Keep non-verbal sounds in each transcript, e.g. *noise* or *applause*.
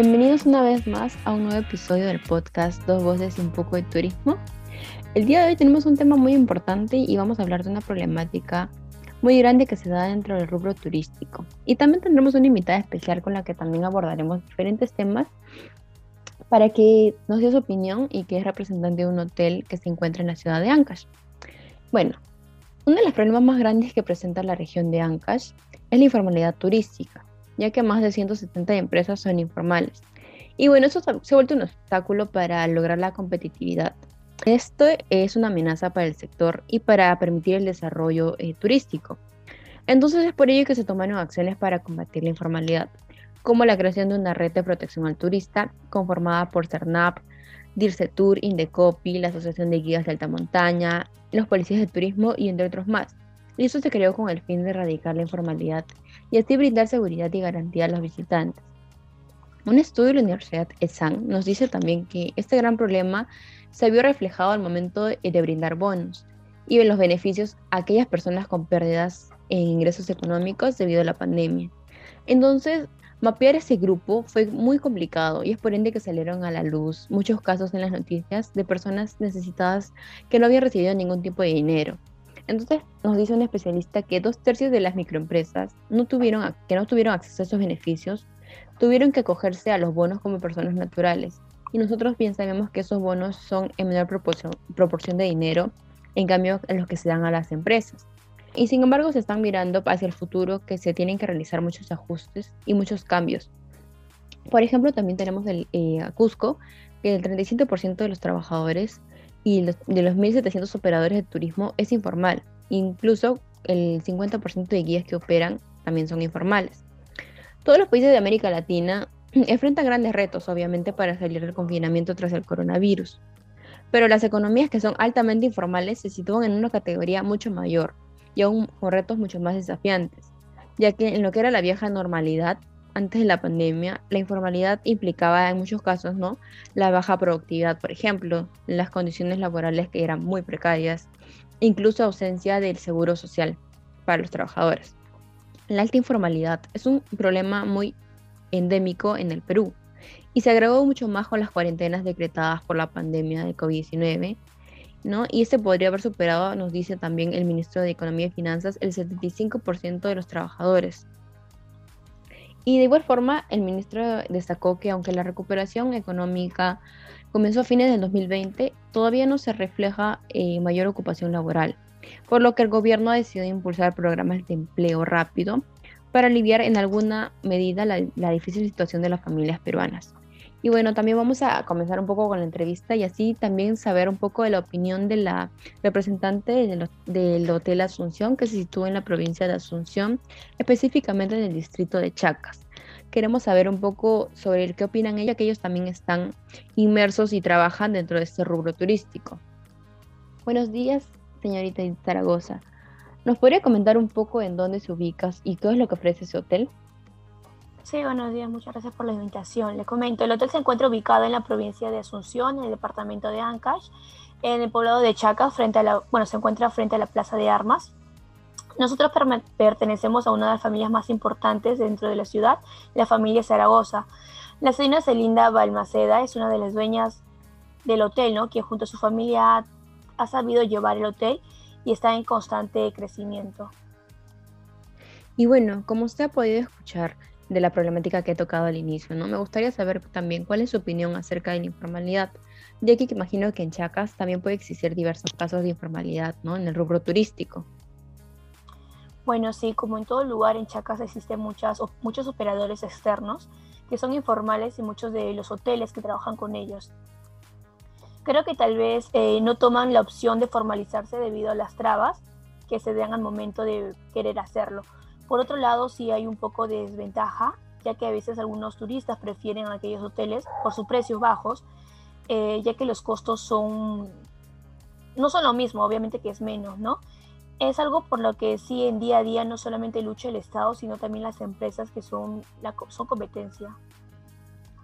Bienvenidos una vez más a un nuevo episodio del podcast Dos Voces y un poco de turismo. El día de hoy tenemos un tema muy importante y vamos a hablar de una problemática muy grande que se da dentro del rubro turístico. Y también tendremos una invitada especial con la que también abordaremos diferentes temas para que nos dé su opinión y que es representante de un hotel que se encuentra en la ciudad de Ancash. Bueno, uno de los problemas más grandes que presenta la región de Ancash es la informalidad turística ya que más de 170 empresas son informales. Y bueno, eso se ha vuelto un obstáculo para lograr la competitividad. Esto es una amenaza para el sector y para permitir el desarrollo eh, turístico. Entonces es por ello que se tomaron acciones para combatir la informalidad, como la creación de una red de protección al turista conformada por CERNAP, DIRCETUR, Indecopi, la Asociación de Guías de Alta Montaña, los policías de turismo y entre otros más. Y eso se creó con el fin de erradicar la informalidad y así brindar seguridad y garantía a los visitantes. Un estudio de la Universidad ESAN nos dice también que este gran problema se vio reflejado al momento de brindar bonos y en los beneficios a aquellas personas con pérdidas en ingresos económicos debido a la pandemia. Entonces, mapear ese grupo fue muy complicado y es por ende que salieron a la luz muchos casos en las noticias de personas necesitadas que no habían recibido ningún tipo de dinero entonces nos dice un especialista que dos tercios de las microempresas no tuvieron, que no tuvieron acceso a esos beneficios tuvieron que acogerse a los bonos como personas naturales. Y nosotros bien sabemos que esos bonos son en menor proporción, de dinero, en cambio a los que se dan a las empresas. Y sin embargo se están mirando hacia el futuro que se tienen que realizar muchos ajustes y muchos cambios. Por ejemplo, también tenemos el eh, Cusco, que el 37% de los trabajadores y de los 1.700 operadores de turismo es informal. Incluso el 50% de guías que operan también son informales. Todos los países de América Latina *clears throat* enfrentan grandes retos, obviamente, para salir del confinamiento tras el coronavirus. Pero las economías que son altamente informales se sitúan en una categoría mucho mayor y aún con retos mucho más desafiantes, ya que en lo que era la vieja normalidad, antes de la pandemia, la informalidad implicaba en muchos casos, ¿no? La baja productividad, por ejemplo, las condiciones laborales que eran muy precarias, incluso ausencia del seguro social para los trabajadores. La alta informalidad es un problema muy endémico en el Perú y se agravó mucho más con las cuarentenas decretadas por la pandemia de COVID-19, ¿no? Y este podría haber superado, nos dice también el ministro de Economía y Finanzas, el 75% de los trabajadores. Y de igual forma, el ministro destacó que aunque la recuperación económica comenzó a fines del 2020, todavía no se refleja eh, mayor ocupación laboral, por lo que el gobierno ha decidido impulsar programas de empleo rápido para aliviar en alguna medida la, la difícil situación de las familias peruanas. Y bueno, también vamos a comenzar un poco con la entrevista y así también saber un poco de la opinión de la representante del, Hotel Asunción que se sitúa en la provincia de Asunción, específicamente en el distrito de Chacas. Queremos saber un poco sobre qué opinan ella, que ellos también están inmersos y trabajan dentro de este rubro turístico. Buenos días, señorita Zaragoza. ¿Nos podría comentar un poco en dónde se ubicas y qué es lo que ofrece ese hotel? Sí, buenos días, muchas gracias por la invitación. Le comento, el hotel se encuentra ubicado en la provincia de Asunción, en el departamento de Ancash, en el poblado de Chacas, frente a la, bueno, se encuentra frente a la Plaza de Armas. Nosotros pertenecemos a una de las familias más importantes dentro de la ciudad, la familia Zaragoza. La señora Celinda Balmaceda es una de las dueñas del hotel, ¿no? que junto a su familia ha, ha sabido llevar el hotel y está en constante crecimiento. Y bueno, como usted ha podido escuchar, de la problemática que he tocado al inicio, ¿no? Me gustaría saber también cuál es su opinión acerca de la informalidad, ya que imagino que en Chacas también puede existir diversos casos de informalidad, ¿no? En el rubro turístico. Bueno, sí, como en todo lugar en Chacas existen muchas, muchos operadores externos que son informales y muchos de los hoteles que trabajan con ellos. Creo que tal vez eh, no toman la opción de formalizarse debido a las trabas que se dan al momento de querer hacerlo por otro lado, sí hay un poco de desventaja, ya que a veces algunos turistas prefieren aquellos hoteles por sus precios bajos, eh, ya que los costos son no son lo mismo, obviamente que es menos, ¿no? Es algo por lo que sí en día a día no solamente lucha el Estado, sino también las empresas que son, la, son competencia.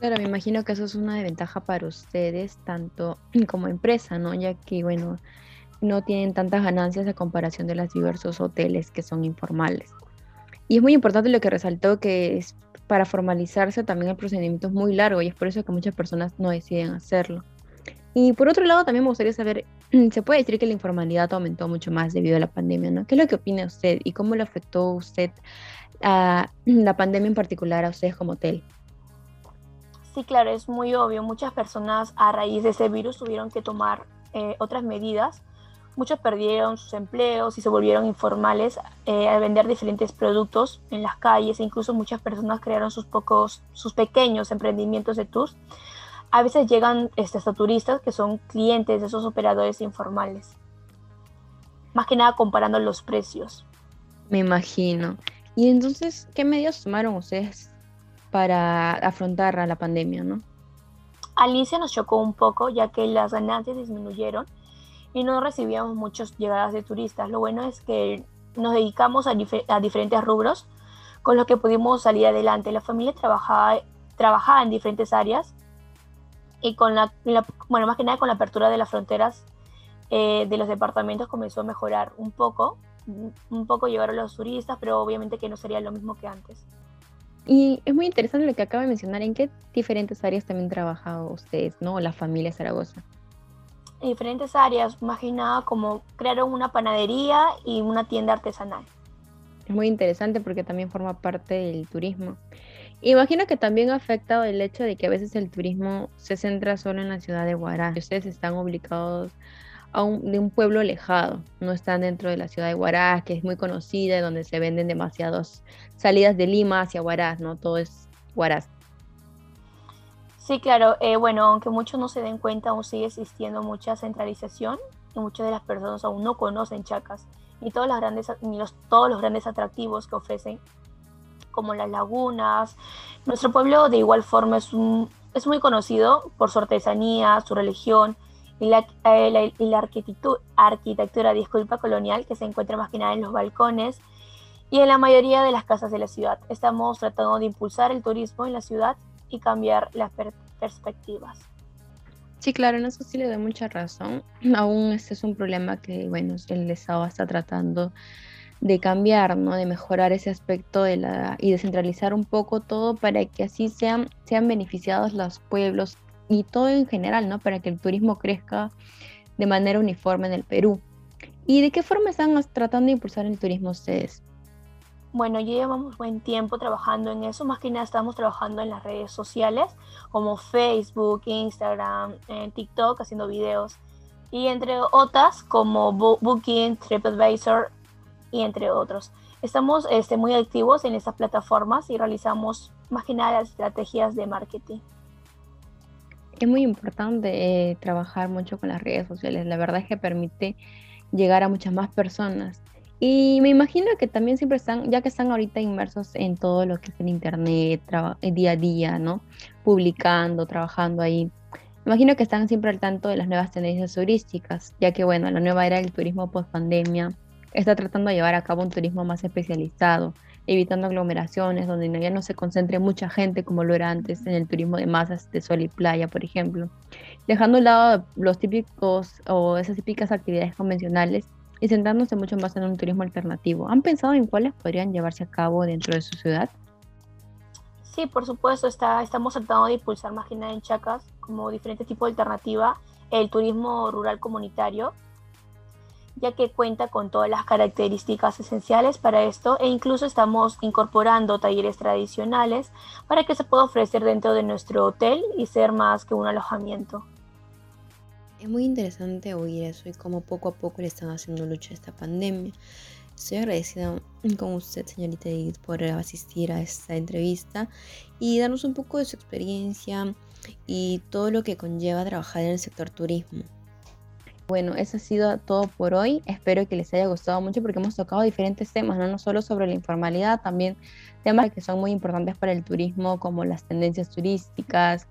Claro, me imagino que eso es una desventaja para ustedes, tanto *clears throat* como empresa, ¿no? Ya que, bueno, no tienen tantas ganancias a comparación de los diversos hoteles que son informales. Y es muy importante lo que resaltó que es para formalizarse también el procedimiento es muy largo y es por eso que muchas personas no deciden hacerlo. Y por otro lado, también me gustaría saber, *clears throat* se puede decir que la informalidad aumentó mucho más debido a la pandemia, ¿no? ¿Qué es lo que opina usted y cómo le afectó usted *clears throat* la pandemia en particular a ustedes como hotel? Sí, claro, es muy obvio. Muchas personas a raíz de ese virus tuvieron que tomar eh, otras medidas. Muchos perdieron sus empleos y se volvieron informales eh, al vender diferentes productos en las calles e incluso muchas personas crearon sus, pocos, sus pequeños emprendimientos de tours. A veces llegan hasta turistas que son clientes de esos operadores informales. Más que nada comparando los precios. Me imagino. Y entonces, ¿qué medios tomaron ustedes para afrontar a la pandemia, ¿no? Al inicio nos chocó un poco, ya que las ganancias disminuyeron y no recibíamos muchas llegadas de turistas. Lo bueno es que nos dedicamos a, diferentes rubros, con lo que pudimos salir adelante. La familia trabajaba, trabajaba en diferentes áreas y con la, bueno, más que nada con la apertura de las fronteras eh, de los departamentos comenzó a mejorar un poco, un poco llegaron los turistas, pero obviamente que no sería lo mismo que antes. Y es muy interesante lo que acaba de mencionar, ¿en qué diferentes áreas también trabajado ustedes, ¿no? La familia Zaragoza. En diferentes áreas, más que como crearon una panadería y una tienda artesanal. Es muy interesante porque también forma parte del turismo. Imagino que también ha afectado el hecho de que a veces el turismo se centra solo en la ciudad de Huaraz. Ustedes están obligados de un pueblo alejado, no están dentro de la ciudad de Huaraz, que es muy conocida, donde se venden demasiadas salidas de Lima hacia Huaraz, ¿no? Todo es Huaraz. Sí, claro. Eh, bueno, aunque muchos no se den cuenta, aún sigue existiendo mucha centralización y muchas de las personas aún no conocen Chacas ni todos los grandes, los, todos los grandes atractivos que ofrecen, como las lagunas. Nuestro pueblo de igual forma es, un, es muy conocido por su artesanía, su religión, y la, eh, la, arquitectura, arquitectura disculpa, colonial que se encuentra más que nada en los balcones y en la mayoría de las casas de la ciudad. Estamos tratando de impulsar el turismo en la ciudad y cambiar las perspectivas. Sí, claro, en eso sí le doy mucha razón. *clears throat* Aún este es un problema que, bueno, el Estado está tratando de cambiar, ¿no? De mejorar ese aspecto de la y descentralizar un poco todo para que así sean, sean beneficiados los pueblos y todo en general, ¿no? Para que el turismo crezca de manera uniforme en el Perú. ¿Y de qué forma están tratando de impulsar el turismo ustedes? Bueno, ya llevamos buen tiempo trabajando en eso, más que nada estamos trabajando en las redes sociales como Facebook, Instagram, en TikTok, haciendo videos y entre otras como Booking, TripAdvisor y entre otros. Estamos este, muy activos en estas plataformas y realizamos más que nada las estrategias de marketing es muy importante eh, trabajar mucho con las redes sociales. La verdad es que permite llegar a muchas más personas. Y me imagino que también siempre están, ya que están ahorita inmersos en todo lo que es el internet, día a día, ¿no? Publicando, trabajando ahí. Imagino que están siempre al tanto de las nuevas tendencias turísticas, ya que, bueno, la nueva era del turismo post pandemia está tratando de llevar a cabo un turismo más especializado, evitando aglomeraciones donde ya no se concentre mucha gente como lo era antes en el turismo de masas de sol y playa, por ejemplo, dejando a un lado los típicos o esas típicas actividades convencionales y centrándose mucho más en un turismo alternativo. ¿Han pensado en cuáles podrían llevarse a cabo dentro de su ciudad? Sí, por supuesto, está, estamos tratando de impulsar más que nada en Chacas como diferentes tipos de alternativa el turismo rural comunitario ya que cuenta con todas las características esenciales para esto e incluso estamos incorporando talleres tradicionales para que se pueda ofrecer dentro de nuestro hotel y ser más que un alojamiento. Es muy interesante oír eso y cómo poco a poco le están haciendo lucha a esta pandemia. Estoy agradecida con usted, señorita Edith, por asistir a esta entrevista y darnos un poco de su experiencia y todo lo que conlleva trabajar en el sector turismo. Bueno, eso ha sido todo por hoy. Espero que les haya gustado mucho porque hemos tocado diferentes temas, no, no solo sobre la informalidad, también temas que son muy importantes para el turismo, como las tendencias turísticas,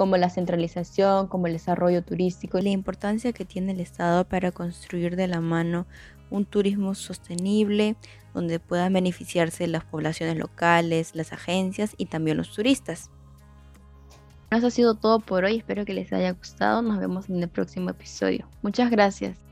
como la centralización, como el desarrollo turístico, la importancia que tiene el Estado para construir de la mano un turismo sostenible donde puedan beneficiarse las poblaciones locales, las agencias y también los turistas. Eso ha sido todo por hoy, espero que les haya gustado, nos vemos en el próximo episodio. Muchas gracias.